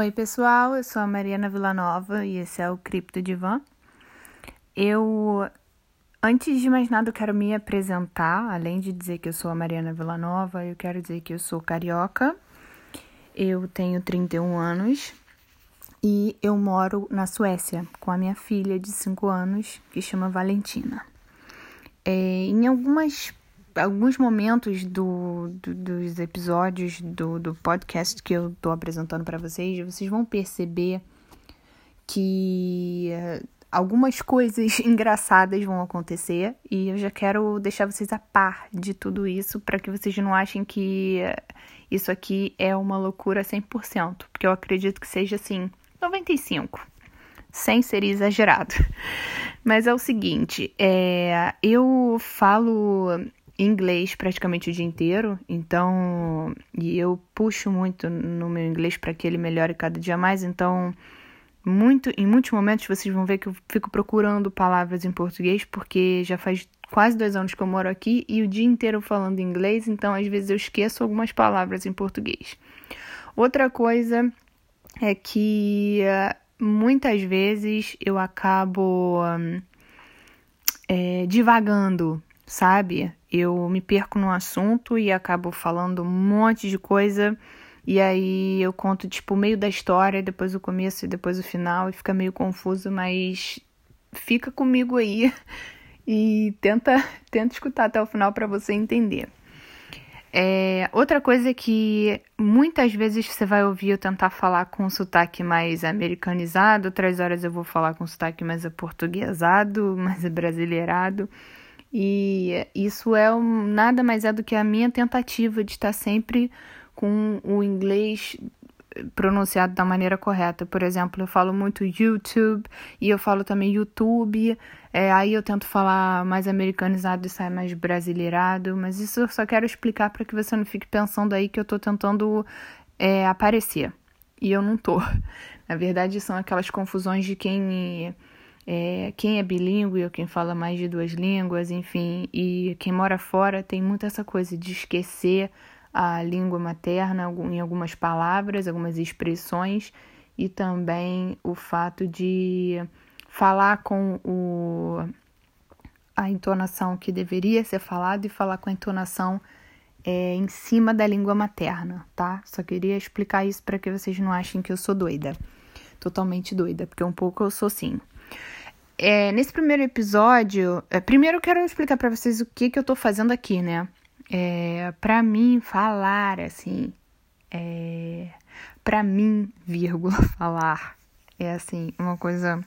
Oi, pessoal, eu sou a Mariana Villanova e esse é o Cripto Divan. Eu, antes de mais nada, quero me apresentar. Além de dizer que eu sou a Mariana Villanova, eu quero dizer que eu sou carioca. Eu tenho 31 anos e eu moro na Suécia com a minha filha de 5 anos, que chama Valentina. É, em algumas alguns momentos do, do, dos episódios do, do podcast que eu tô apresentando para vocês, vocês vão perceber que uh, algumas coisas engraçadas vão acontecer e eu já quero deixar vocês a par de tudo isso para que vocês não achem que uh, isso aqui é uma loucura 100%, porque eu acredito que seja assim, 95, sem ser exagerado. Mas é o seguinte, é, eu falo inglês praticamente o dia inteiro, então e eu puxo muito no meu inglês para que ele melhore cada dia mais, então muito em muitos momentos vocês vão ver que eu fico procurando palavras em português porque já faz quase dois anos que eu moro aqui e o dia inteiro falando inglês, então às vezes eu esqueço algumas palavras em português. Outra coisa é que muitas vezes eu acabo é, divagando, sabe? Eu me perco no assunto e acabo falando um monte de coisa. E aí eu conto, tipo, o meio da história, depois o começo e depois o final, e fica meio confuso, mas fica comigo aí e tenta, tenta escutar até o final para você entender. É, outra coisa que muitas vezes você vai ouvir eu tentar falar com um sotaque mais americanizado, outras horas eu vou falar com um sotaque mais aportuguesado, mais brasileirado. E isso é um, nada mais é do que a minha tentativa de estar sempre com o inglês pronunciado da maneira correta. Por exemplo, eu falo muito YouTube e eu falo também YouTube. É, aí eu tento falar mais americanizado e sai mais brasileirado. Mas isso eu só quero explicar para que você não fique pensando aí que eu estou tentando é, aparecer. E eu não tô. Na verdade, são aquelas confusões de quem é, quem é bilíngue ou quem fala mais de duas línguas, enfim, e quem mora fora tem muito essa coisa de esquecer a língua materna em algumas palavras, algumas expressões, e também o fato de falar com o, a entonação que deveria ser falada e falar com a entonação é, em cima da língua materna, tá? Só queria explicar isso para que vocês não achem que eu sou doida. Totalmente doida, porque um pouco eu sou sim. É, nesse primeiro episódio, é, primeiro eu quero explicar para vocês o que, que eu tô fazendo aqui, né? É, para mim, falar assim, é, para mim, vírgula, falar, é assim, uma coisa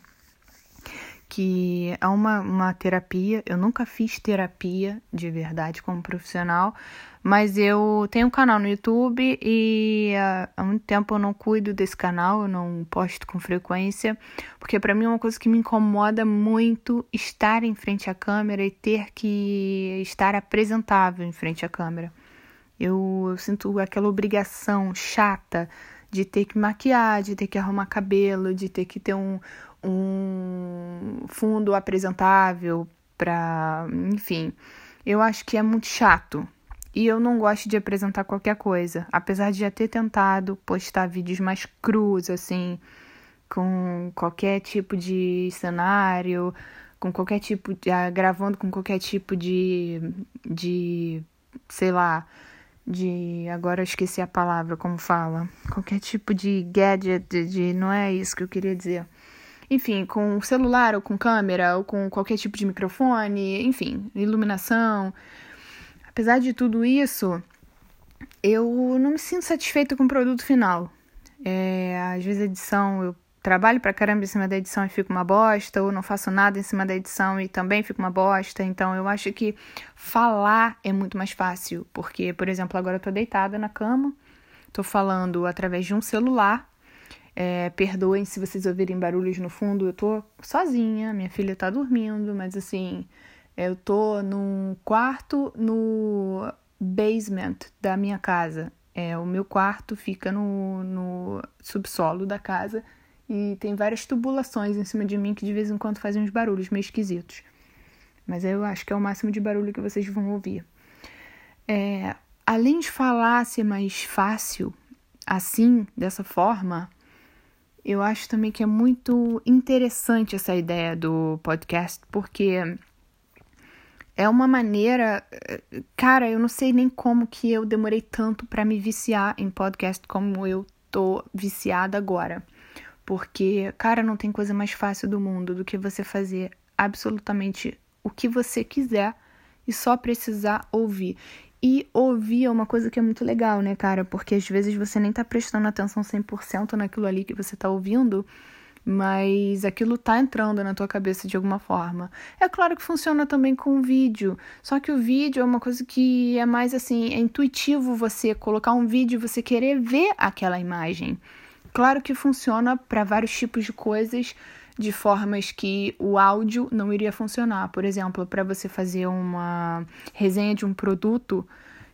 que é uma, uma terapia. Eu nunca fiz terapia de verdade como profissional, mas eu tenho um canal no YouTube e uh, há muito tempo eu não cuido desse canal, eu não posto com frequência, porque para mim é uma coisa que me incomoda muito estar em frente à câmera e ter que estar apresentável em frente à câmera. Eu, eu sinto aquela obrigação chata de ter que maquiar, de ter que arrumar cabelo, de ter que ter um, um fundo apresentável para, enfim. Eu acho que é muito chato e eu não gosto de apresentar qualquer coisa, apesar de já ter tentado postar vídeos mais crus, assim, com qualquer tipo de cenário, com qualquer tipo de. Ah, gravando com qualquer tipo de. de. sei lá. De. Agora eu esqueci a palavra, como fala. Qualquer tipo de gadget, de, de. Não é isso que eu queria dizer. Enfim, com celular ou com câmera ou com qualquer tipo de microfone, enfim, iluminação. Apesar de tudo isso, eu não me sinto satisfeita com o produto final. É, às vezes a edição, eu trabalho pra caramba em cima da edição e fica uma bosta, ou não faço nada em cima da edição e também fica uma bosta. Então eu acho que falar é muito mais fácil, porque, por exemplo, agora eu tô deitada na cama, tô falando através de um celular. É, perdoem se vocês ouvirem barulhos no fundo, eu tô sozinha, minha filha tá dormindo, mas assim, eu tô num quarto no basement da minha casa. É, o meu quarto fica no, no subsolo da casa e tem várias tubulações em cima de mim que de vez em quando fazem uns barulhos meio esquisitos. Mas eu acho que é o máximo de barulho que vocês vão ouvir. É, além de falar ser mais fácil, assim, dessa forma, Eu acho também que é muito interessante essa ideia do podcast, porque é uma maneira, cara, eu não sei nem como que eu demorei tanto para me viciar em podcast como eu tô viciada agora. Porque, cara, não tem coisa mais fácil do mundo do que você fazer absolutamente o que você quiser e só precisar ouvir. E ouvir é uma coisa que é muito legal, né, cara? Porque às vezes você nem tá prestando atenção 100% naquilo ali que você tá ouvindo mas aquilo tá entrando na tua cabeça de alguma forma. É claro que funciona também com o vídeo, só que o vídeo é uma coisa que é mais assim, é intuitivo você colocar um vídeo e você querer ver aquela imagem. Claro que funciona para vários tipos de coisas de formas que o áudio não iria funcionar. Por exemplo, para você fazer uma resenha de um produto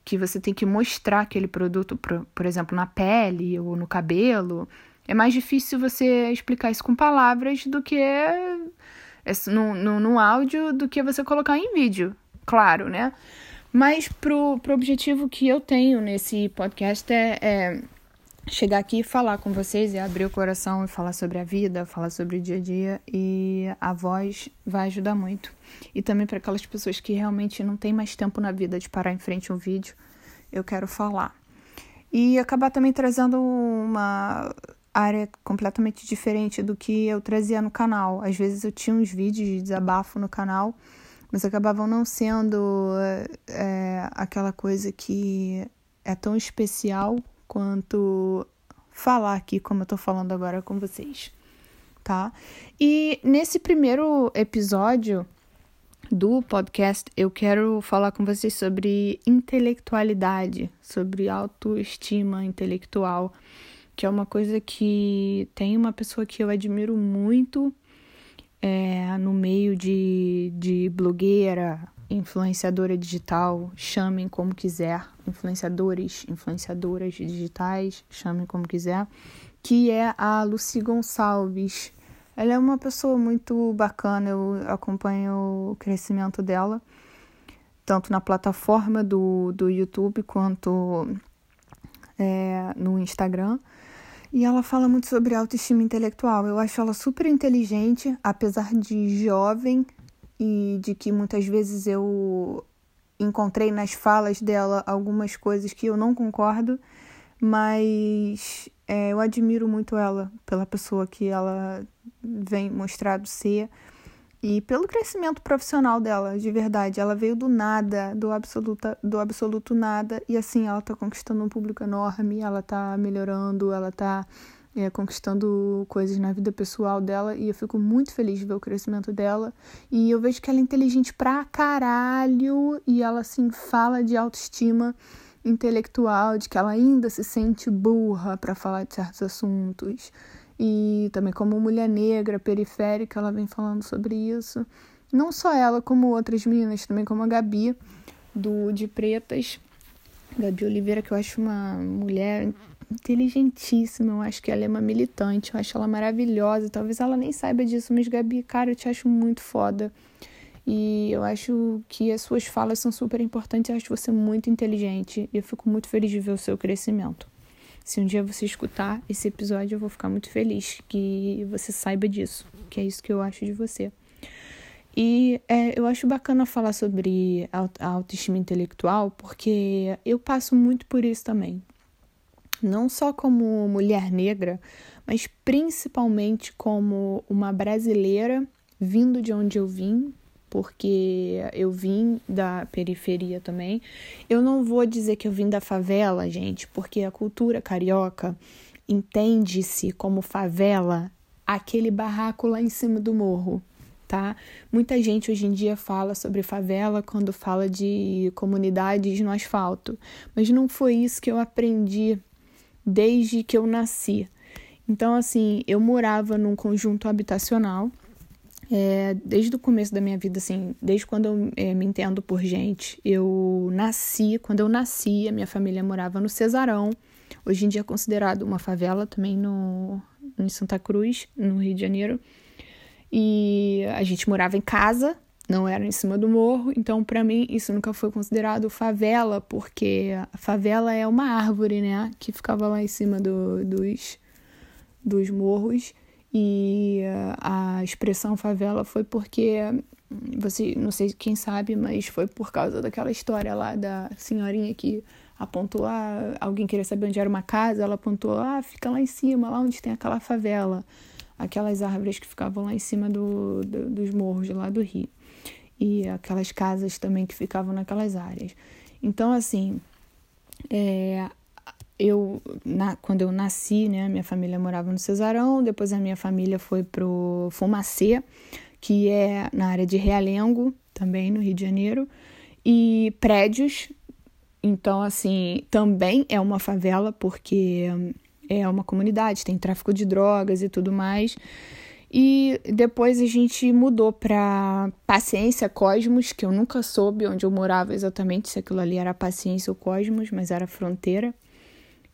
que você tem que mostrar aquele produto, por, por exemplo, na pele ou no cabelo, é mais difícil você explicar isso com palavras do que no, no, no áudio do que você colocar em vídeo, claro, né? Mas pro, pro objetivo que eu tenho nesse podcast é, é chegar aqui e falar com vocês e abrir o coração e falar sobre a vida, falar sobre o dia a dia e a voz vai ajudar muito. E também para aquelas pessoas que realmente não têm mais tempo na vida de parar em frente a um vídeo, eu quero falar. E acabar também trazendo uma área completamente diferente do que eu trazia no canal. Às vezes eu tinha uns vídeos de desabafo no canal, mas acabavam não sendo é, aquela coisa que é tão especial quanto falar aqui, como eu tô falando agora com vocês, tá? E nesse primeiro episódio do podcast, eu quero falar com vocês sobre intelectualidade, sobre autoestima intelectual que é uma coisa que tem uma pessoa que eu admiro muito é, no meio de, de blogueira, influenciadora digital, chamem como quiser, influenciadores, influenciadoras digitais, chamem como quiser, que é a Lucy Gonçalves. Ela é uma pessoa muito bacana, eu acompanho o crescimento dela, tanto na plataforma do, do YouTube quanto é, no Instagram. E ela fala muito sobre autoestima intelectual. Eu acho ela super inteligente, apesar de jovem e de que muitas vezes eu encontrei nas falas dela algumas coisas que eu não concordo, mas é, eu admiro muito ela pela pessoa que ela vem mostrado ser e pelo crescimento profissional dela, de verdade. Ela veio do nada, do, absoluta, do absoluto nada, e assim, ela tá conquistando um público enorme, ela tá melhorando, ela tá é, conquistando coisas na vida pessoal dela, e eu fico muito feliz de ver o crescimento dela. E eu vejo que ela é inteligente pra caralho, e ela, assim, fala de autoestima intelectual, de que ela ainda se sente burra para falar de certos assuntos e também como mulher negra, periférica, ela vem falando sobre isso. Não só ela, como outras meninas, também como a Gabi, do De Pretas. Gabi Oliveira, que eu acho uma mulher inteligentíssima, eu acho que ela é uma militante, eu acho ela maravilhosa. Talvez ela nem saiba disso, mas Gabi, cara, eu te acho muito foda. E eu acho que as suas falas são super importantes, eu acho você muito inteligente e eu fico muito feliz de ver o seu crescimento. Se um dia você escutar esse episódio, eu vou ficar muito feliz que você saiba disso, que é isso que eu acho de você. E é, eu acho bacana falar sobre a autoestima intelectual, porque eu passo muito por isso também. Não só como mulher negra, mas principalmente como uma brasileira vindo de onde eu vim, porque eu vim da periferia também. Eu não vou dizer que eu vim da favela, gente, porque a cultura carioca entende-se como favela aquele barraco lá em cima do morro, tá? Muita gente hoje em dia fala sobre favela quando fala de comunidades no asfalto, mas não foi isso que eu aprendi desde que eu nasci. Então, assim, eu morava num conjunto habitacional é, desde o começo da minha vida, assim, desde quando eu é, me entendo por gente, eu nasci, quando eu nasci, a minha família morava no Cesarão, hoje em dia é considerado uma favela também no, em Santa Cruz, no Rio de Janeiro. E a gente morava em casa, não era em cima do morro, então para mim isso nunca foi considerado favela, porque a favela é uma árvore, né, que ficava lá em cima do, dos dos morros. E a expressão favela foi porque você não sei quem sabe, mas foi por causa daquela história lá da senhorinha que apontou ah, alguém queria saber onde era uma casa, ela apontou ah, fica lá em cima, lá onde tem aquela favela, aquelas árvores que ficavam lá em cima do, do dos morros lá do Rio e aquelas casas também que ficavam naquelas áreas. Então assim, é, eu na, quando eu nasci, né, minha família morava no Cesarão, depois a minha família foi pro Fumacê, que é na área de Realengo, também no Rio de Janeiro, e prédios então, assim, também é uma favela, porque é uma comunidade, tem tráfico de drogas e tudo mais. E depois a gente mudou para Paciência Cosmos, que eu nunca soube onde eu morava exatamente, se aquilo ali era Paciência ou Cosmos, mas era fronteira.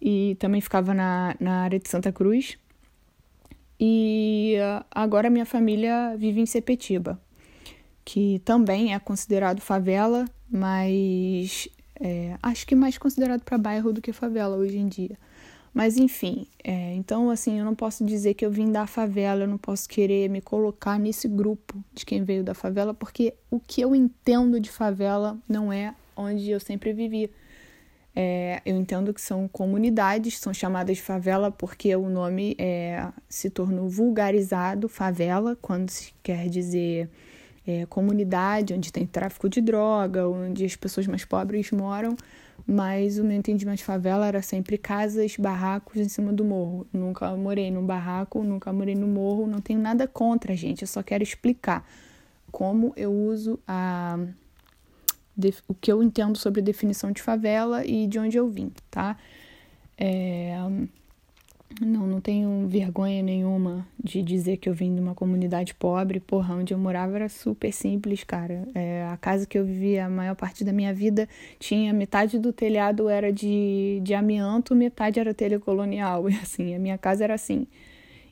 E também ficava na, na área de Santa Cruz. E agora minha família vive em Sepetiba, que também é considerado favela, mas é, acho que mais considerado para bairro do que favela hoje em dia. Mas enfim, é, então assim, eu não posso dizer que eu vim da favela, eu não posso querer me colocar nesse grupo de quem veio da favela, porque o que eu entendo de favela não é onde eu sempre vivi. É, eu entendo que são comunidades, são chamadas de favela porque o nome é, se tornou vulgarizado, favela, quando se quer dizer é, comunidade onde tem tráfico de droga, onde as pessoas mais pobres moram, mas o meu entendimento de favela era sempre casas, barracos em cima do morro. Nunca morei num barraco, nunca morei no morro, não tenho nada contra, gente, eu só quero explicar como eu uso a o que eu entendo sobre definição de favela e de onde eu vim, tá? É, não, não tenho vergonha nenhuma de dizer que eu vim de uma comunidade pobre. Porra, onde eu morava era super simples, cara. É, a casa que eu vivia a maior parte da minha vida tinha metade do telhado era de, de amianto, metade era telha colonial. E assim, a minha casa era assim.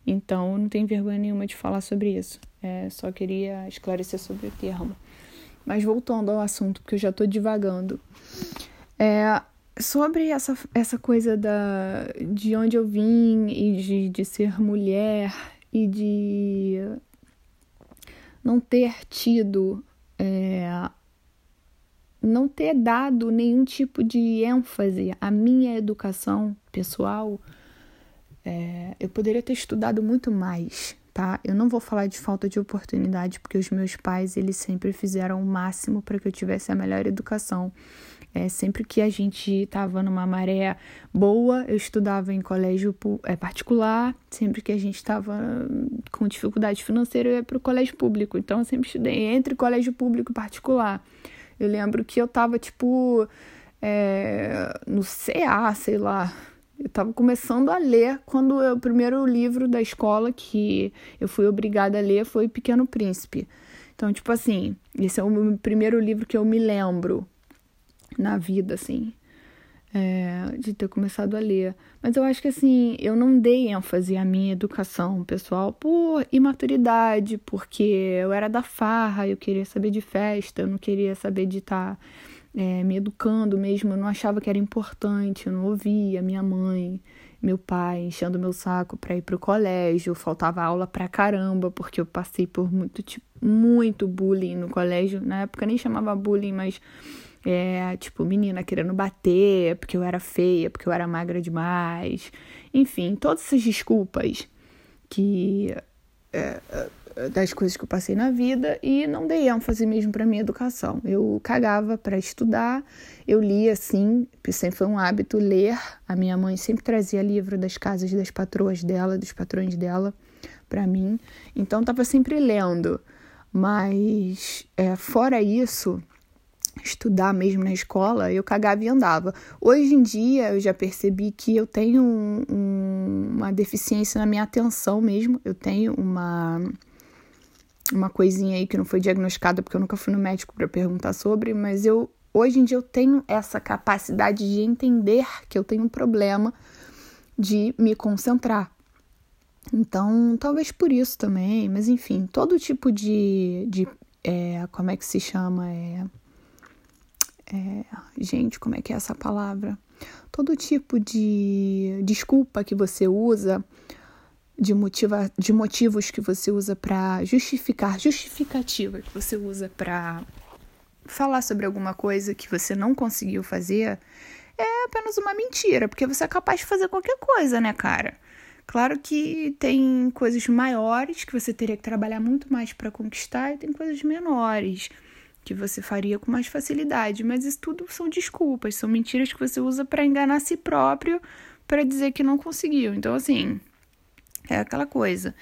Então, não tenho vergonha nenhuma de falar sobre isso. É, só queria esclarecer sobre o termo. Mas voltando ao assunto, porque eu já tô divagando. É, sobre essa, essa coisa da, de onde eu vim e de, de ser mulher e de não ter tido, é, não ter dado nenhum tipo de ênfase à minha educação pessoal, é, eu poderia ter estudado muito mais, tá? Eu não vou falar de falta de oportunidade, porque os meus pais, eles sempre fizeram o máximo para que eu tivesse a melhor educação. É, sempre que a gente estava numa maré boa, eu estudava em colégio é, particular. Sempre que a gente estava com dificuldade financeira, eu ia para o colégio público. Então, eu sempre estudei entre colégio público e particular. Eu lembro que eu estava, tipo, é, no CA, sei lá. Eu estava começando a ler quando eu, o primeiro livro da escola que eu fui obrigada a ler foi Pequeno Príncipe. Então, tipo assim, esse é o primeiro livro que eu me lembro na vida, assim, é, de ter começado a ler. Mas eu acho que, assim, eu não dei ênfase à minha educação pessoal por imaturidade, porque eu era da farra, eu queria saber de festa, eu não queria saber de estar. Tá, é, me educando mesmo, eu não achava que era importante, eu não ouvia minha mãe, meu pai enchendo meu saco para ir pro colégio, faltava aula pra caramba, porque eu passei por muito, tipo, muito bullying no colégio, na época nem chamava bullying, mas é, tipo, menina querendo bater porque eu era feia, porque eu era magra demais. Enfim, todas essas desculpas que. É, é, das coisas que eu passei na vida e não dei ênfase mesmo para minha educação. Eu cagava para estudar, eu lia assim, sempre foi um hábito ler. A minha mãe sempre trazia livro das casas das patroas dela, dos patrões dela para mim. Então estava sempre lendo. Mas é, fora isso, estudar mesmo na escola, eu cagava e andava. Hoje em dia eu já percebi que eu tenho um, um, uma deficiência na minha atenção mesmo. Eu tenho uma uma coisinha aí que não foi diagnosticada porque eu nunca fui no médico para perguntar sobre, mas eu hoje em dia eu tenho essa capacidade de entender que eu tenho um problema de me concentrar. Então, talvez por isso também, mas enfim, todo tipo de, de é, como é que se chama? É, é, gente, como é que é essa palavra? Todo tipo de desculpa que você usa de, motiva, de motivos que você usa para justificar, justificativa que você usa para falar sobre alguma coisa que você não conseguiu fazer, é apenas uma mentira, porque você é capaz de fazer qualquer coisa, né, cara? Claro que tem coisas maiores que você teria que trabalhar muito mais para conquistar e tem coisas menores que você faria com mais facilidade, mas isso tudo são desculpas, são mentiras que você usa para enganar si próprio, para dizer que não conseguiu. Então, assim, é aquela coisa.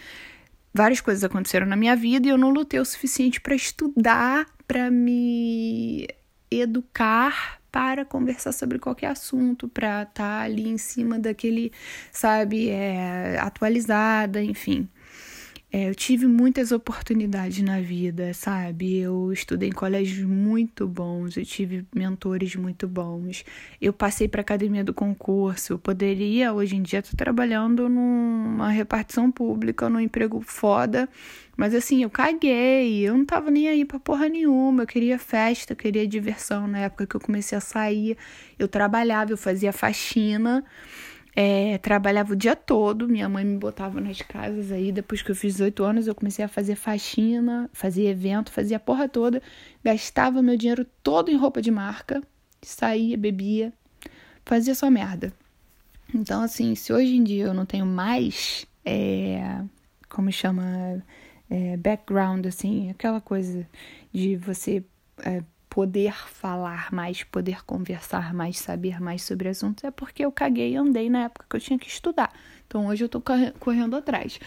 Várias coisas aconteceram na minha vida e eu não lutei o suficiente para estudar, para me educar para conversar sobre qualquer assunto, para estar tá ali em cima daquele, sabe, é, atualizada, enfim. É, eu tive muitas oportunidades na vida, sabe? Eu estudei em colégios muito bons, eu tive mentores muito bons. Eu passei para a academia do concurso. Eu poderia, hoje em dia, estar trabalhando numa repartição pública, num emprego foda. Mas assim, eu caguei. Eu não tava nem aí pra porra nenhuma. Eu queria festa, eu queria diversão. Na época que eu comecei a sair, eu trabalhava, eu fazia faxina. É, trabalhava o dia todo, minha mãe me botava nas casas aí. Depois que eu fiz 18 anos, eu comecei a fazer faxina, fazia evento, fazia a porra toda. Gastava meu dinheiro todo em roupa de marca, saía, bebia, fazia só merda. Então, assim, se hoje em dia eu não tenho mais, é, como chama, é, background, assim, aquela coisa de você é, poder falar mais, poder conversar mais, saber mais sobre assuntos, é porque eu caguei e andei na época que eu tinha que estudar. Então hoje eu tô correndo atrás.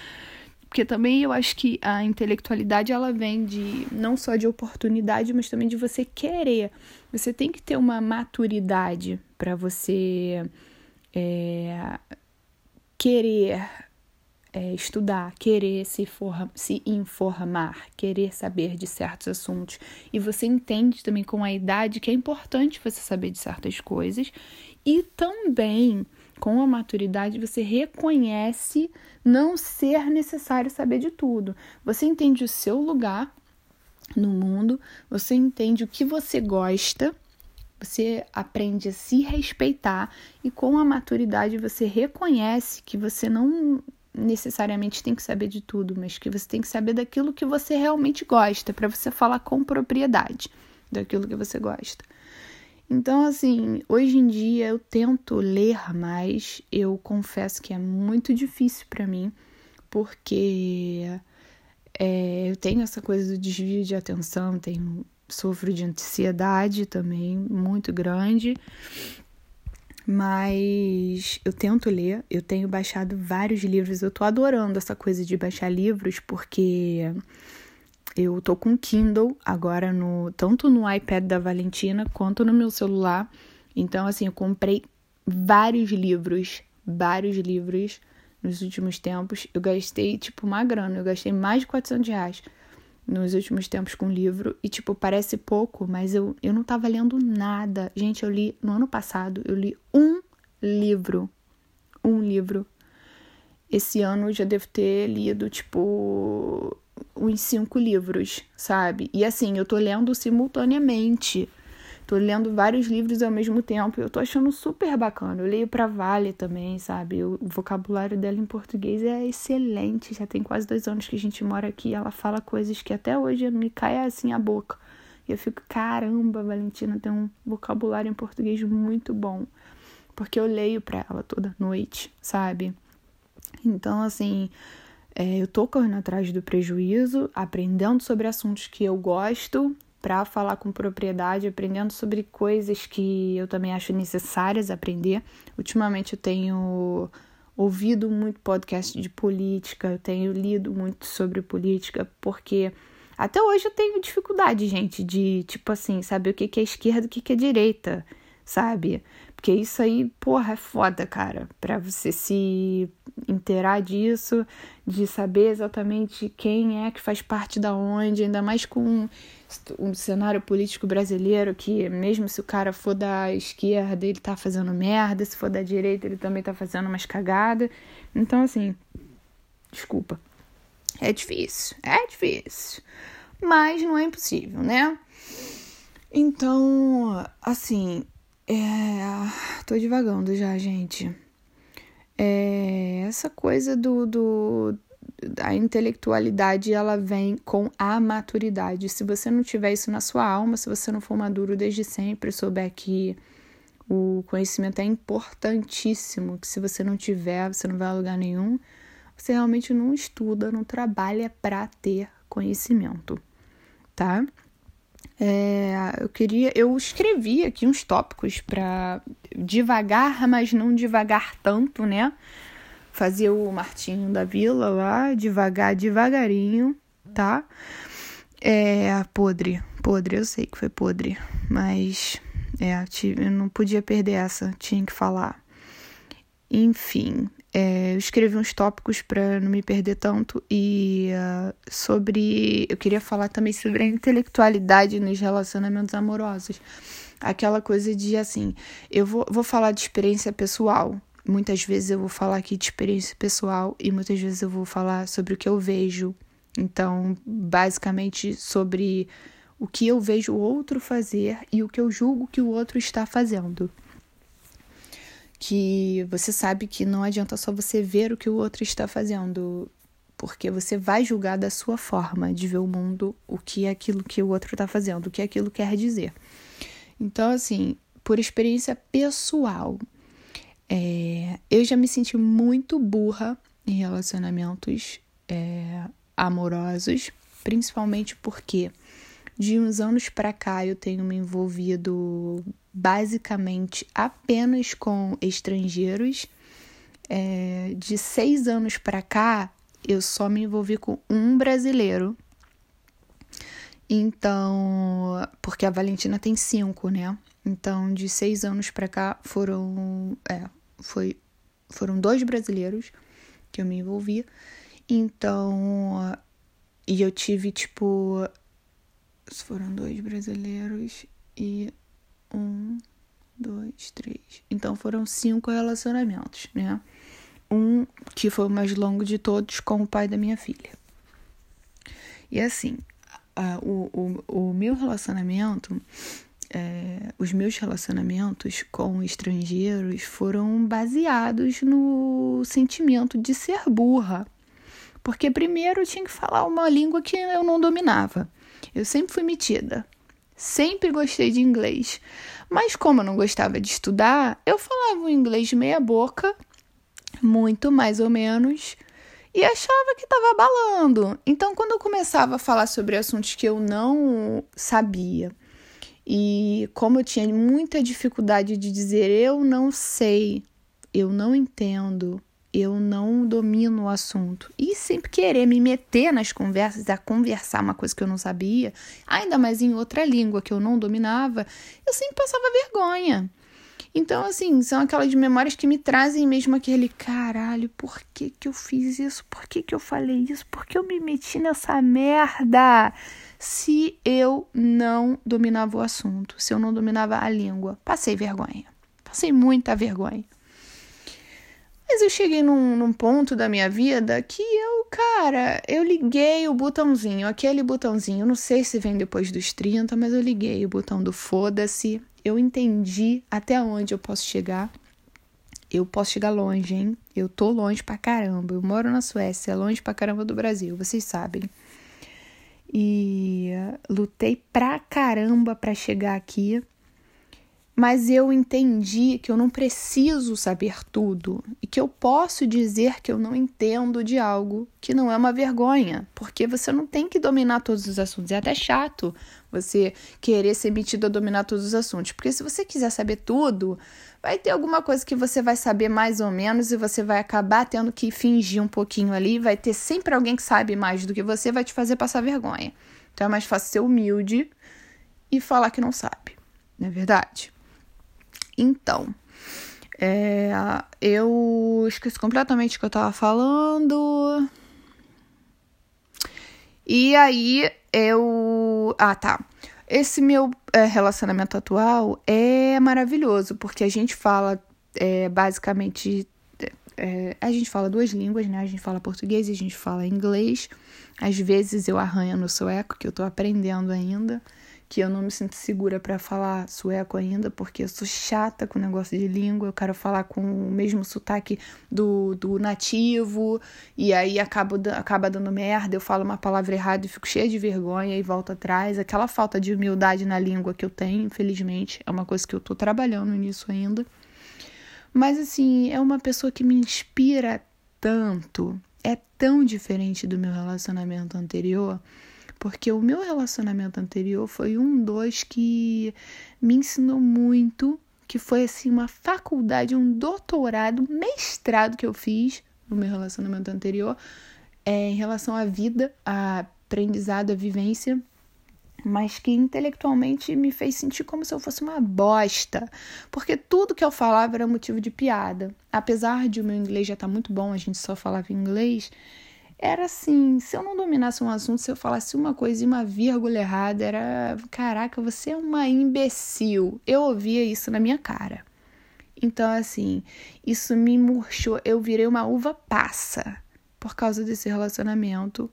Porque também eu acho que a intelectualidade ela vem de não só de oportunidade, mas também de você querer. Você tem que ter uma maturidade para você é, querer é, estudar, querer se, se informar, querer saber de certos assuntos. E você entende também com a idade que é importante você saber de certas coisas. E também, com a maturidade, você reconhece não ser necessário saber de tudo. Você entende o seu lugar no mundo, você entende o que você gosta. Você aprende a se respeitar e com a maturidade você reconhece que você não necessariamente tem que saber de tudo, mas que você tem que saber daquilo que você realmente gosta, para você falar com propriedade daquilo que você gosta. Então, assim, hoje em dia eu tento ler mais, eu confesso que é muito difícil para mim, porque é, eu tenho essa coisa do desvio de atenção, tenho, sofro de ansiedade também muito grande. Mas eu tento ler, eu tenho baixado vários livros, eu tô adorando essa coisa de baixar livros porque eu tô com Kindle agora no tanto no iPad da Valentina quanto no meu celular. Então assim, eu comprei vários livros, vários livros nos últimos tempos. Eu gastei tipo uma grana, eu gastei mais de 400 reais nos últimos tempos com livro e, tipo, parece pouco, mas eu, eu não tava lendo nada. Gente, eu li no ano passado, eu li um livro. Um livro. Esse ano eu já devo ter lido, tipo, uns cinco livros, sabe? E assim, eu tô lendo simultaneamente. Tô lendo vários livros ao mesmo tempo. Eu tô achando super bacana. Eu leio pra Vale também, sabe? O vocabulário dela em português é excelente. Já tem quase dois anos que a gente mora aqui. Ela fala coisas que até hoje me cai assim a boca. E eu fico, caramba, Valentina tem um vocabulário em português muito bom. Porque eu leio pra ela toda noite, sabe? Então, assim, é, eu tô correndo atrás do prejuízo, aprendendo sobre assuntos que eu gosto para falar com propriedade, aprendendo sobre coisas que eu também acho necessárias aprender. Ultimamente eu tenho ouvido muito podcast de política, eu tenho lido muito sobre política, porque até hoje eu tenho dificuldade, gente, de tipo assim, saber o que é esquerda e o que é direita, sabe? Porque isso aí, porra, é foda, cara, para você se inteirar disso, de saber exatamente quem é que faz parte da onde, ainda mais com um cenário político brasileiro que, mesmo se o cara for da esquerda, ele tá fazendo merda, se for da direita, ele também tá fazendo umas cagadas. Então, assim, desculpa. É difícil, é difícil. Mas não é impossível, né? Então, assim, é... tô devagando já, gente. É essa coisa do, do a intelectualidade ela vem com a maturidade. Se você não tiver isso na sua alma, se você não for maduro desde sempre, souber que o conhecimento é importantíssimo, que se você não tiver, você não vai a lugar nenhum, você realmente não estuda, não trabalha para ter conhecimento, tá? É, eu queria, eu escrevi aqui uns tópicos para devagar, mas não devagar tanto, né? Fazer o Martinho da Vila lá, devagar, devagarinho, tá? É, podre, podre, eu sei que foi podre, mas é, eu não podia perder essa, tinha que falar. Enfim, é, eu escrevi uns tópicos para não me perder tanto e uh, sobre. Eu queria falar também sobre a intelectualidade nos relacionamentos amorosos. Aquela coisa de assim, eu vou, vou falar de experiência pessoal. Muitas vezes eu vou falar aqui de experiência pessoal e muitas vezes eu vou falar sobre o que eu vejo. Então, basicamente, sobre o que eu vejo o outro fazer e o que eu julgo que o outro está fazendo que você sabe que não adianta só você ver o que o outro está fazendo, porque você vai julgar da sua forma de ver o mundo, o que é aquilo que o outro está fazendo, o que aquilo quer dizer. Então, assim, por experiência pessoal, é, eu já me senti muito burra em relacionamentos é, amorosos, principalmente porque de uns anos para cá eu tenho me envolvido basicamente apenas com estrangeiros. É, de seis anos para cá, eu só me envolvi com um brasileiro. Então, porque a Valentina tem cinco, né? Então, de seis anos para cá foram, é, foi, foram dois brasileiros que eu me envolvi. Então, e eu tive tipo, foram dois brasileiros e um, dois, três. Então foram cinco relacionamentos, né? Um que foi o mais longo de todos com o pai da minha filha. E assim, a, o, o, o meu relacionamento, é, os meus relacionamentos com estrangeiros foram baseados no sentimento de ser burra. Porque primeiro eu tinha que falar uma língua que eu não dominava. Eu sempre fui metida. Sempre gostei de inglês. Mas como eu não gostava de estudar, eu falava o inglês meia boca, muito mais ou menos, e achava que estava abalando. Então, quando eu começava a falar sobre assuntos que eu não sabia, e como eu tinha muita dificuldade de dizer eu não sei, eu não entendo, eu não domino o assunto. E sempre querer me meter nas conversas, a conversar uma coisa que eu não sabia, ainda mais em outra língua que eu não dominava, eu sempre passava vergonha. Então, assim, são aquelas memórias que me trazem mesmo aquele caralho, por que que eu fiz isso? Por que que eu falei isso? Por que eu me meti nessa merda? Se eu não dominava o assunto, se eu não dominava a língua, passei vergonha. Passei muita vergonha. Mas eu cheguei num, num ponto da minha vida que eu, cara, eu liguei o botãozinho, aquele botãozinho, não sei se vem depois dos 30, mas eu liguei o botão do foda-se. Eu entendi até onde eu posso chegar. Eu posso chegar longe, hein? Eu tô longe pra caramba. Eu moro na Suécia, longe pra caramba do Brasil, vocês sabem. E lutei pra caramba pra chegar aqui mas eu entendi que eu não preciso saber tudo e que eu posso dizer que eu não entendo de algo que não é uma vergonha, porque você não tem que dominar todos os assuntos. É até chato você querer ser metido a dominar todos os assuntos, porque se você quiser saber tudo, vai ter alguma coisa que você vai saber mais ou menos e você vai acabar tendo que fingir um pouquinho ali, vai ter sempre alguém que sabe mais do que você, vai te fazer passar vergonha. Então é mais fácil ser humilde e falar que não sabe, não é verdade? Então, é, eu esqueci completamente o que eu tava falando. E aí eu. Ah, tá. Esse meu é, relacionamento atual é maravilhoso, porque a gente fala é, basicamente. É, a gente fala duas línguas, né? A gente fala português e a gente fala inglês. Às vezes eu arranho no sueco, que eu tô aprendendo ainda que eu não me sinto segura para falar sueco ainda, porque eu sou chata com o negócio de língua, eu quero falar com o mesmo sotaque do, do nativo, e aí acabo, acaba dando merda, eu falo uma palavra errada e fico cheia de vergonha e volto atrás. Aquela falta de humildade na língua que eu tenho, infelizmente, é uma coisa que eu tô trabalhando nisso ainda. Mas assim, é uma pessoa que me inspira tanto, é tão diferente do meu relacionamento anterior porque o meu relacionamento anterior foi um dos que me ensinou muito, que foi assim uma faculdade, um doutorado, mestrado que eu fiz no meu relacionamento anterior, é, em relação à vida, a aprendizado, a vivência, mas que intelectualmente me fez sentir como se eu fosse uma bosta, porque tudo que eu falava era motivo de piada. Apesar de o meu inglês já estar tá muito bom, a gente só falava inglês, era assim, se eu não dominasse um assunto, se eu falasse uma coisa e uma vírgula errada, era, caraca, você é uma imbecil. Eu ouvia isso na minha cara. Então, assim, isso me murchou, eu virei uma uva passa por causa desse relacionamento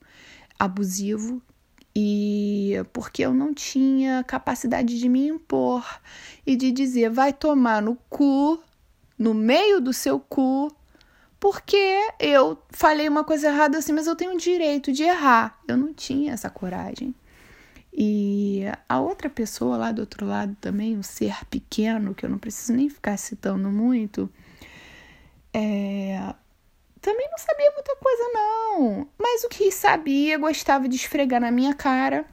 abusivo e porque eu não tinha capacidade de me impor e de dizer vai tomar no cu, no meio do seu cu, porque eu falei uma coisa errada assim, mas eu tenho o direito de errar. Eu não tinha essa coragem. E a outra pessoa lá do outro lado também, um ser pequeno, que eu não preciso nem ficar citando muito, é... também não sabia muita coisa, não. Mas o que sabia, gostava de esfregar na minha cara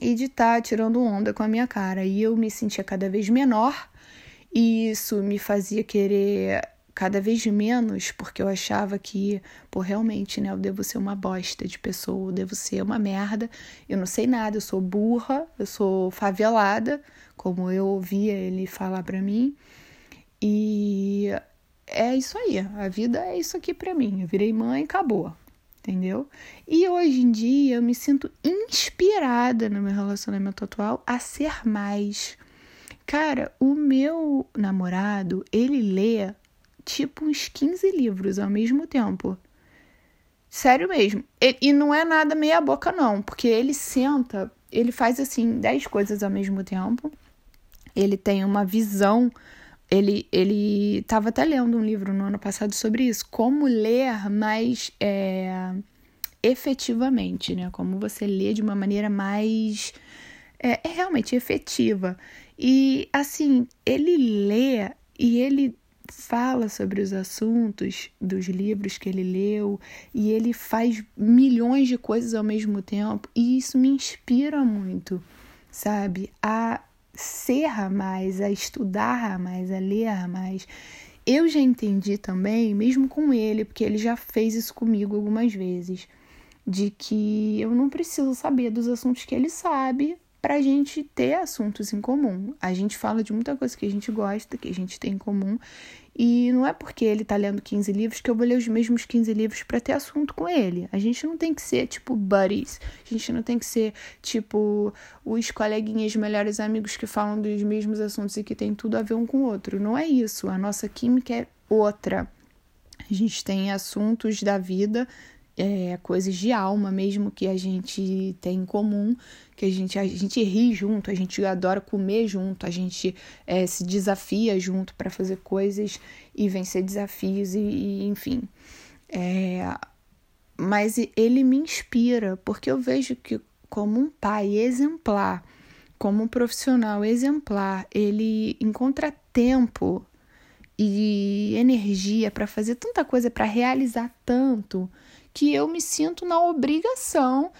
e de estar tá tirando onda com a minha cara. E eu me sentia cada vez menor, e isso me fazia querer cada vez menos, porque eu achava que, pô, realmente, né, eu devo ser uma bosta de pessoa, eu devo ser uma merda, eu não sei nada, eu sou burra, eu sou favelada, como eu ouvia ele falar para mim. E é isso aí, a vida é isso aqui para mim. Eu virei mãe, acabou. Entendeu? E hoje em dia eu me sinto inspirada no meu relacionamento atual a ser mais. Cara, o meu namorado, ele lê tipo uns 15 livros ao mesmo tempo. Sério mesmo. E, e não é nada meia boca, não, porque ele senta, ele faz assim 10 coisas ao mesmo tempo. Ele tem uma visão. Ele, ele estava até lendo um livro no ano passado sobre isso, como ler mais é, efetivamente, né? Como você lê de uma maneira mais é, é realmente efetiva. E assim, ele lê e ele fala sobre os assuntos dos livros que ele leu e ele faz milhões de coisas ao mesmo tempo e isso me inspira muito, sabe? A ser mais, a estudar mais, a ler mais. Eu já entendi também, mesmo com ele, porque ele já fez isso comigo algumas vezes, de que eu não preciso saber dos assuntos que ele sabe para a gente ter assuntos em comum. A gente fala de muita coisa que a gente gosta, que a gente tem em comum, e não é porque ele tá lendo 15 livros que eu vou ler os mesmos 15 livros para ter assunto com ele. A gente não tem que ser tipo buddies. A gente não tem que ser tipo os coleguinhas melhores amigos que falam dos mesmos assuntos e que tem tudo a ver um com o outro. Não é isso. A nossa química é outra. A gente tem assuntos da vida é, coisas de alma mesmo que a gente tem em comum, que a gente, a gente ri junto, a gente adora comer junto, a gente é, se desafia junto para fazer coisas e vencer desafios, e, e enfim. É, mas ele me inspira, porque eu vejo que, como um pai exemplar, como um profissional exemplar, ele encontra tempo e energia para fazer tanta coisa, para realizar tanto que eu me sinto na obrigação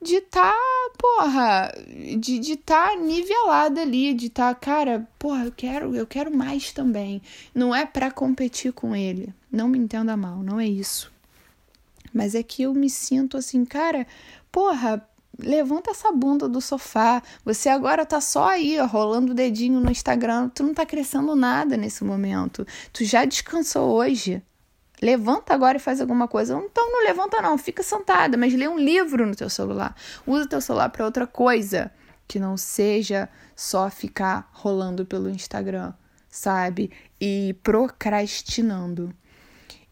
de estar, tá, porra, de de tá nivelada ali, de estar, tá, cara, porra, eu quero, eu quero mais também. Não é para competir com ele. Não me entenda mal, não é isso. Mas é que eu me sinto assim, cara, porra, levanta essa bunda do sofá. Você agora tá só aí, ó, rolando o dedinho no Instagram. Tu não tá crescendo nada nesse momento. Tu já descansou hoje. Levanta agora e faz alguma coisa. Então não levanta não, fica sentada, mas lê um livro no teu celular. Usa teu celular para outra coisa, que não seja só ficar rolando pelo Instagram, sabe? E procrastinando.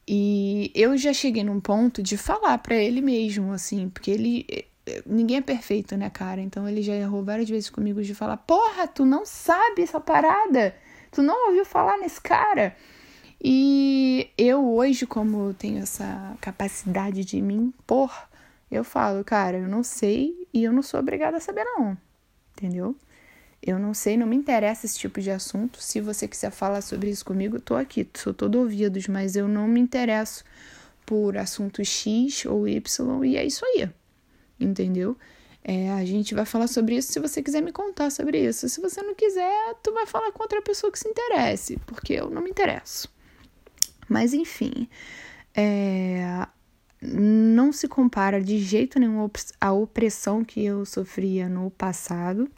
E eu já cheguei num ponto de falar para ele mesmo, assim, porque ele ninguém é perfeito, né, cara? Então ele já errou várias vezes comigo de falar: Porra, tu não sabe essa parada? Tu não ouviu falar nesse cara? E eu hoje, como tenho essa capacidade de me impor, eu falo, cara, eu não sei e eu não sou obrigada a saber, não. Entendeu? Eu não sei, não me interessa esse tipo de assunto. Se você quiser falar sobre isso comigo, tô aqui, sou todo ouvidos, mas eu não me interesso por assunto X ou Y e é isso aí. Entendeu? É, a gente vai falar sobre isso se você quiser me contar sobre isso. Se você não quiser, tu vai falar com outra pessoa que se interesse, porque eu não me interesso. Mas enfim, é, não se compara de jeito nenhum a opressão que eu sofria no passado,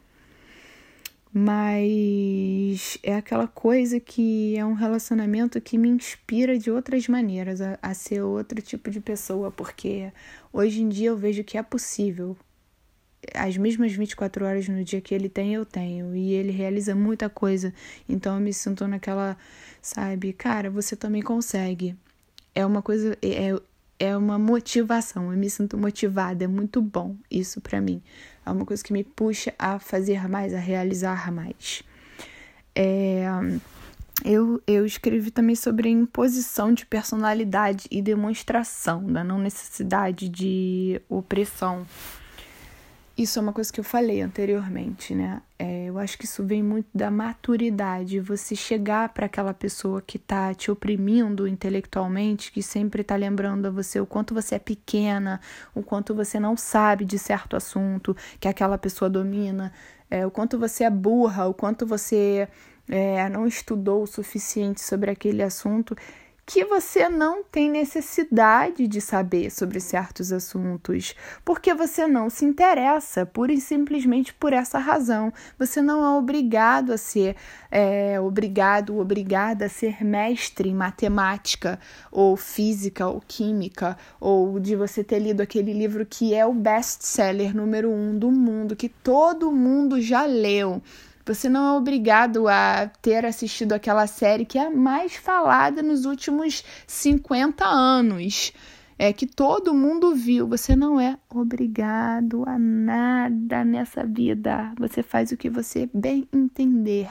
mas é aquela coisa que é um relacionamento que me inspira de outras maneiras a, a ser outro tipo de pessoa, porque hoje em dia eu vejo que é possível. As mesmas 24 horas no dia que ele tem, eu tenho. E ele realiza muita coisa. Então eu me sinto naquela, sabe, cara, você também consegue. É uma coisa, é, é uma motivação. Eu me sinto motivada, é muito bom isso para mim. É uma coisa que me puxa a fazer mais, a realizar mais. É, eu, eu escrevi também sobre a imposição de personalidade e demonstração da não necessidade de opressão isso é uma coisa que eu falei anteriormente, né? É, eu acho que isso vem muito da maturidade. Você chegar para aquela pessoa que tá te oprimindo intelectualmente, que sempre tá lembrando a você o quanto você é pequena, o quanto você não sabe de certo assunto que aquela pessoa domina, é, o quanto você é burra, o quanto você é, não estudou o suficiente sobre aquele assunto que você não tem necessidade de saber sobre certos assuntos, porque você não se interessa, pura e simplesmente por essa razão. Você não é obrigado a ser é, obrigado, obrigada a ser mestre em matemática, ou física, ou química, ou de você ter lido aquele livro que é o best-seller número um do mundo, que todo mundo já leu. Você não é obrigado a ter assistido aquela série que é a mais falada nos últimos 50 anos. É que todo mundo viu. Você não é obrigado a nada nessa vida. Você faz o que você bem entender.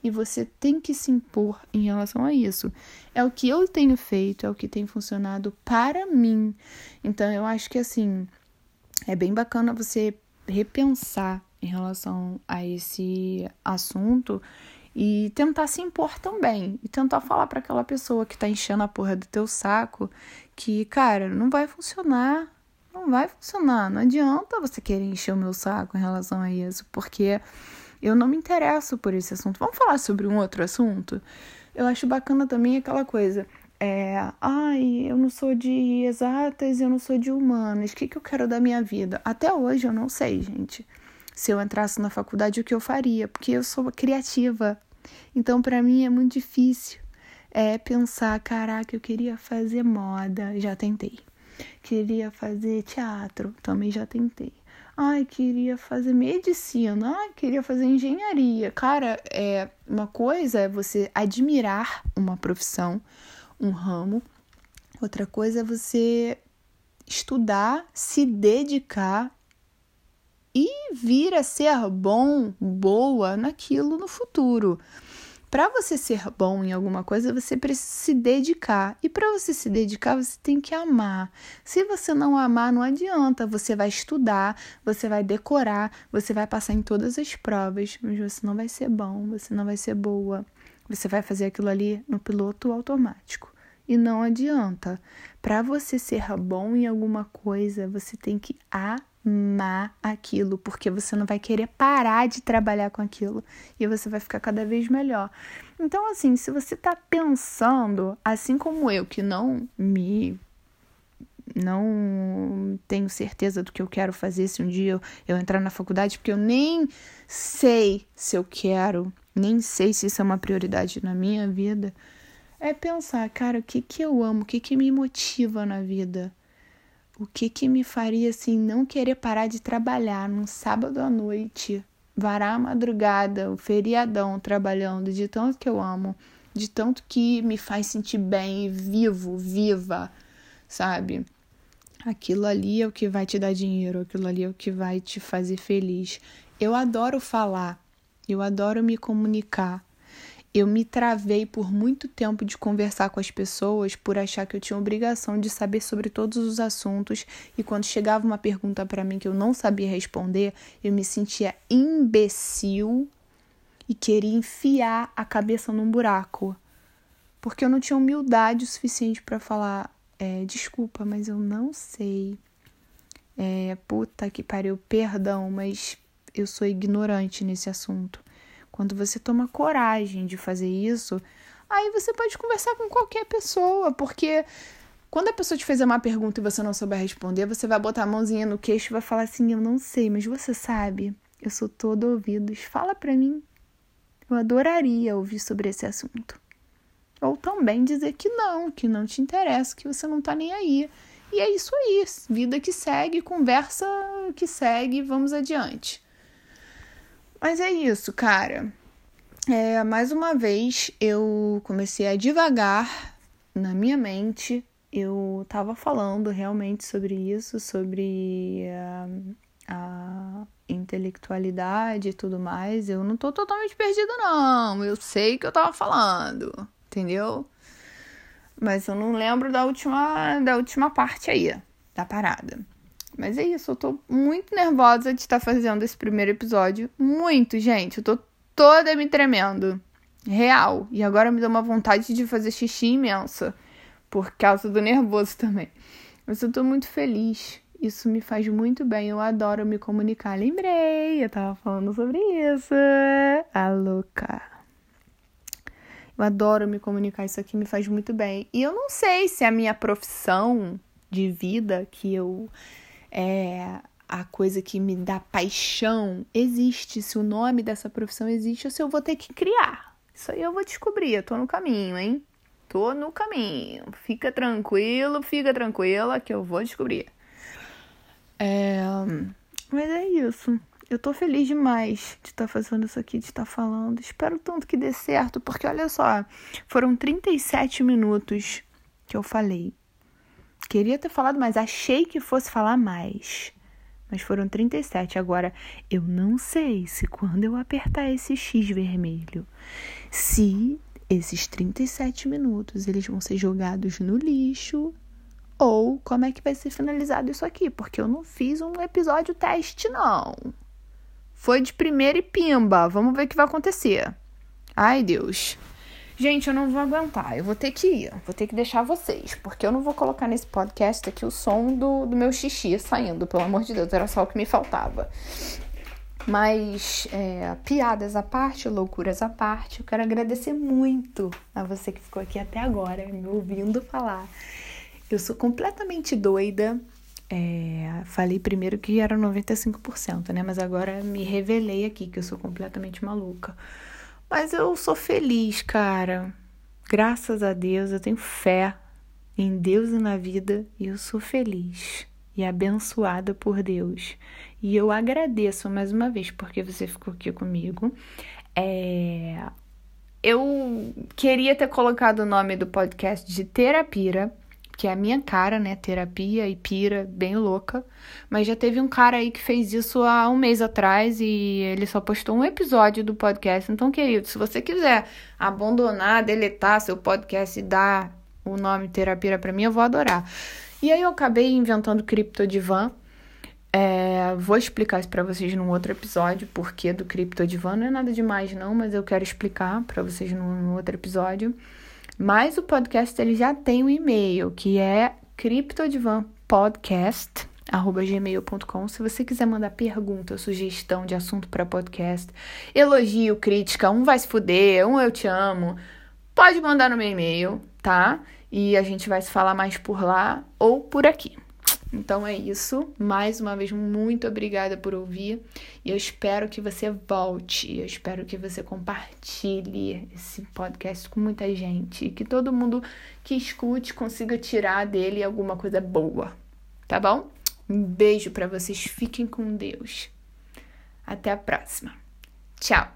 E você tem que se impor em relação a isso. É o que eu tenho feito, é o que tem funcionado para mim. Então eu acho que assim, é bem bacana você repensar em relação a esse assunto e tentar se impor também e tentar falar para aquela pessoa que tá enchendo a porra do teu saco que, cara, não vai funcionar, não vai funcionar, não adianta você querer encher o meu saco em relação a isso, porque eu não me interesso por esse assunto. Vamos falar sobre um outro assunto? Eu acho bacana também aquela coisa. É, ai, eu não sou de exatas, eu não sou de humanas. O que, que eu quero da minha vida? Até hoje eu não sei, gente se eu entrasse na faculdade, o que eu faria, porque eu sou criativa. Então, para mim é muito difícil é pensar, caraca, eu queria fazer moda, já tentei. Queria fazer teatro, também já tentei. Ai, queria fazer medicina, ai, queria fazer engenharia. Cara, é uma coisa é você admirar uma profissão, um ramo. Outra coisa é você estudar, se dedicar vir a ser bom, boa naquilo no futuro. Para você ser bom em alguma coisa, você precisa se dedicar. E para você se dedicar, você tem que amar. Se você não amar, não adianta. Você vai estudar, você vai decorar, você vai passar em todas as provas, mas você não vai ser bom, você não vai ser boa. Você vai fazer aquilo ali no piloto automático. E não adianta. Para você ser bom em alguma coisa, você tem que amar amar aquilo, porque você não vai querer parar de trabalhar com aquilo e você vai ficar cada vez melhor. Então, assim, se você está pensando, assim como eu, que não me. Não tenho certeza do que eu quero fazer se um dia eu, eu entrar na faculdade, porque eu nem sei se eu quero, nem sei se isso é uma prioridade na minha vida. É pensar, cara, o que, que eu amo, o que, que me motiva na vida o que que me faria assim não querer parar de trabalhar num sábado à noite, varar a madrugada, o feriadão trabalhando de tanto que eu amo, de tanto que me faz sentir bem, vivo, viva, sabe? aquilo ali é o que vai te dar dinheiro, aquilo ali é o que vai te fazer feliz. Eu adoro falar, eu adoro me comunicar. Eu me travei por muito tempo de conversar com as pessoas por achar que eu tinha obrigação de saber sobre todos os assuntos e quando chegava uma pergunta para mim que eu não sabia responder, eu me sentia imbecil e queria enfiar a cabeça num buraco. Porque eu não tinha humildade o suficiente para falar: é, desculpa, mas eu não sei. É, puta que pariu, perdão, mas eu sou ignorante nesse assunto. Quando você toma coragem de fazer isso, aí você pode conversar com qualquer pessoa, porque quando a pessoa te fizer uma pergunta e você não souber responder, você vai botar a mãozinha no queixo e vai falar assim: Eu não sei, mas você sabe, eu sou todo ouvidos, fala pra mim. Eu adoraria ouvir sobre esse assunto. Ou também dizer que não, que não te interessa, que você não tá nem aí. E é isso aí, vida que segue, conversa que segue, vamos adiante. Mas é isso, cara. É, mais uma vez eu comecei a devagar na minha mente. Eu tava falando realmente sobre isso, sobre uh, a intelectualidade e tudo mais. Eu não tô totalmente perdida, não. Eu sei que eu tava falando entendeu? Mas eu não lembro da última, da última parte aí, da parada. Mas é isso, eu tô muito nervosa de estar fazendo esse primeiro episódio. Muito, gente. Eu tô toda me tremendo. Real. E agora me deu uma vontade de fazer xixi imensa. Por causa do nervoso também. Mas eu tô muito feliz. Isso me faz muito bem. Eu adoro me comunicar. Lembrei, eu tava falando sobre isso. A louca. Eu adoro me comunicar, isso aqui me faz muito bem. E eu não sei se a minha profissão de vida, que eu. É, a coisa que me dá paixão existe, se o nome dessa profissão existe ou se eu vou ter que criar. Isso aí eu vou descobrir, eu tô no caminho, hein? Tô no caminho. Fica tranquilo, fica tranquila que eu vou descobrir. É... Mas é isso. Eu tô feliz demais de estar tá fazendo isso aqui, de estar tá falando. Espero tanto que dê certo, porque olha só, foram 37 minutos que eu falei. Queria ter falado mais, achei que fosse falar mais. Mas foram 37. Agora, eu não sei se quando eu apertar esse X vermelho, se esses 37 minutos eles vão ser jogados no lixo ou como é que vai ser finalizado isso aqui, porque eu não fiz um episódio teste não. Foi de primeira e pimba. Vamos ver o que vai acontecer. Ai, Deus. Gente, eu não vou aguentar. Eu vou ter que ir. Vou ter que deixar vocês. Porque eu não vou colocar nesse podcast aqui o som do, do meu xixi saindo. Pelo amor de Deus, era só o que me faltava. Mas, é, piadas à parte, loucuras à parte, eu quero agradecer muito a você que ficou aqui até agora, me ouvindo falar. Eu sou completamente doida é, falei primeiro que era 95%, né? Mas agora me revelei aqui que eu sou completamente maluca. Mas eu sou feliz, cara. Graças a Deus, eu tenho fé em Deus e na vida e eu sou feliz e abençoada por Deus. E eu agradeço mais uma vez porque você ficou aqui comigo. É... Eu queria ter colocado o nome do podcast de Terapira que é a minha cara, né? Terapia e pira, bem louca. Mas já teve um cara aí que fez isso há um mês atrás e ele só postou um episódio do podcast. Então, querido, se você quiser abandonar, deletar seu podcast e dar o nome Terapia para mim, eu vou adorar. E aí eu acabei inventando Criptodivan. É, vou explicar isso para vocês num outro episódio, porque do Criptodivan não é nada demais não, mas eu quero explicar para vocês num, num outro episódio. Mas o podcast ele já tem um e-mail, que é criptodivanpodcast@gmail.com. Se você quiser mandar pergunta, sugestão de assunto para podcast, elogio, crítica, um vai se fuder, um eu te amo, pode mandar no meu e-mail, tá? E a gente vai se falar mais por lá ou por aqui. Então é isso. Mais uma vez, muito obrigada por ouvir. E eu espero que você volte. Eu espero que você compartilhe esse podcast com muita gente. Que todo mundo que escute consiga tirar dele alguma coisa boa. Tá bom? Um beijo para vocês. Fiquem com Deus. Até a próxima. Tchau.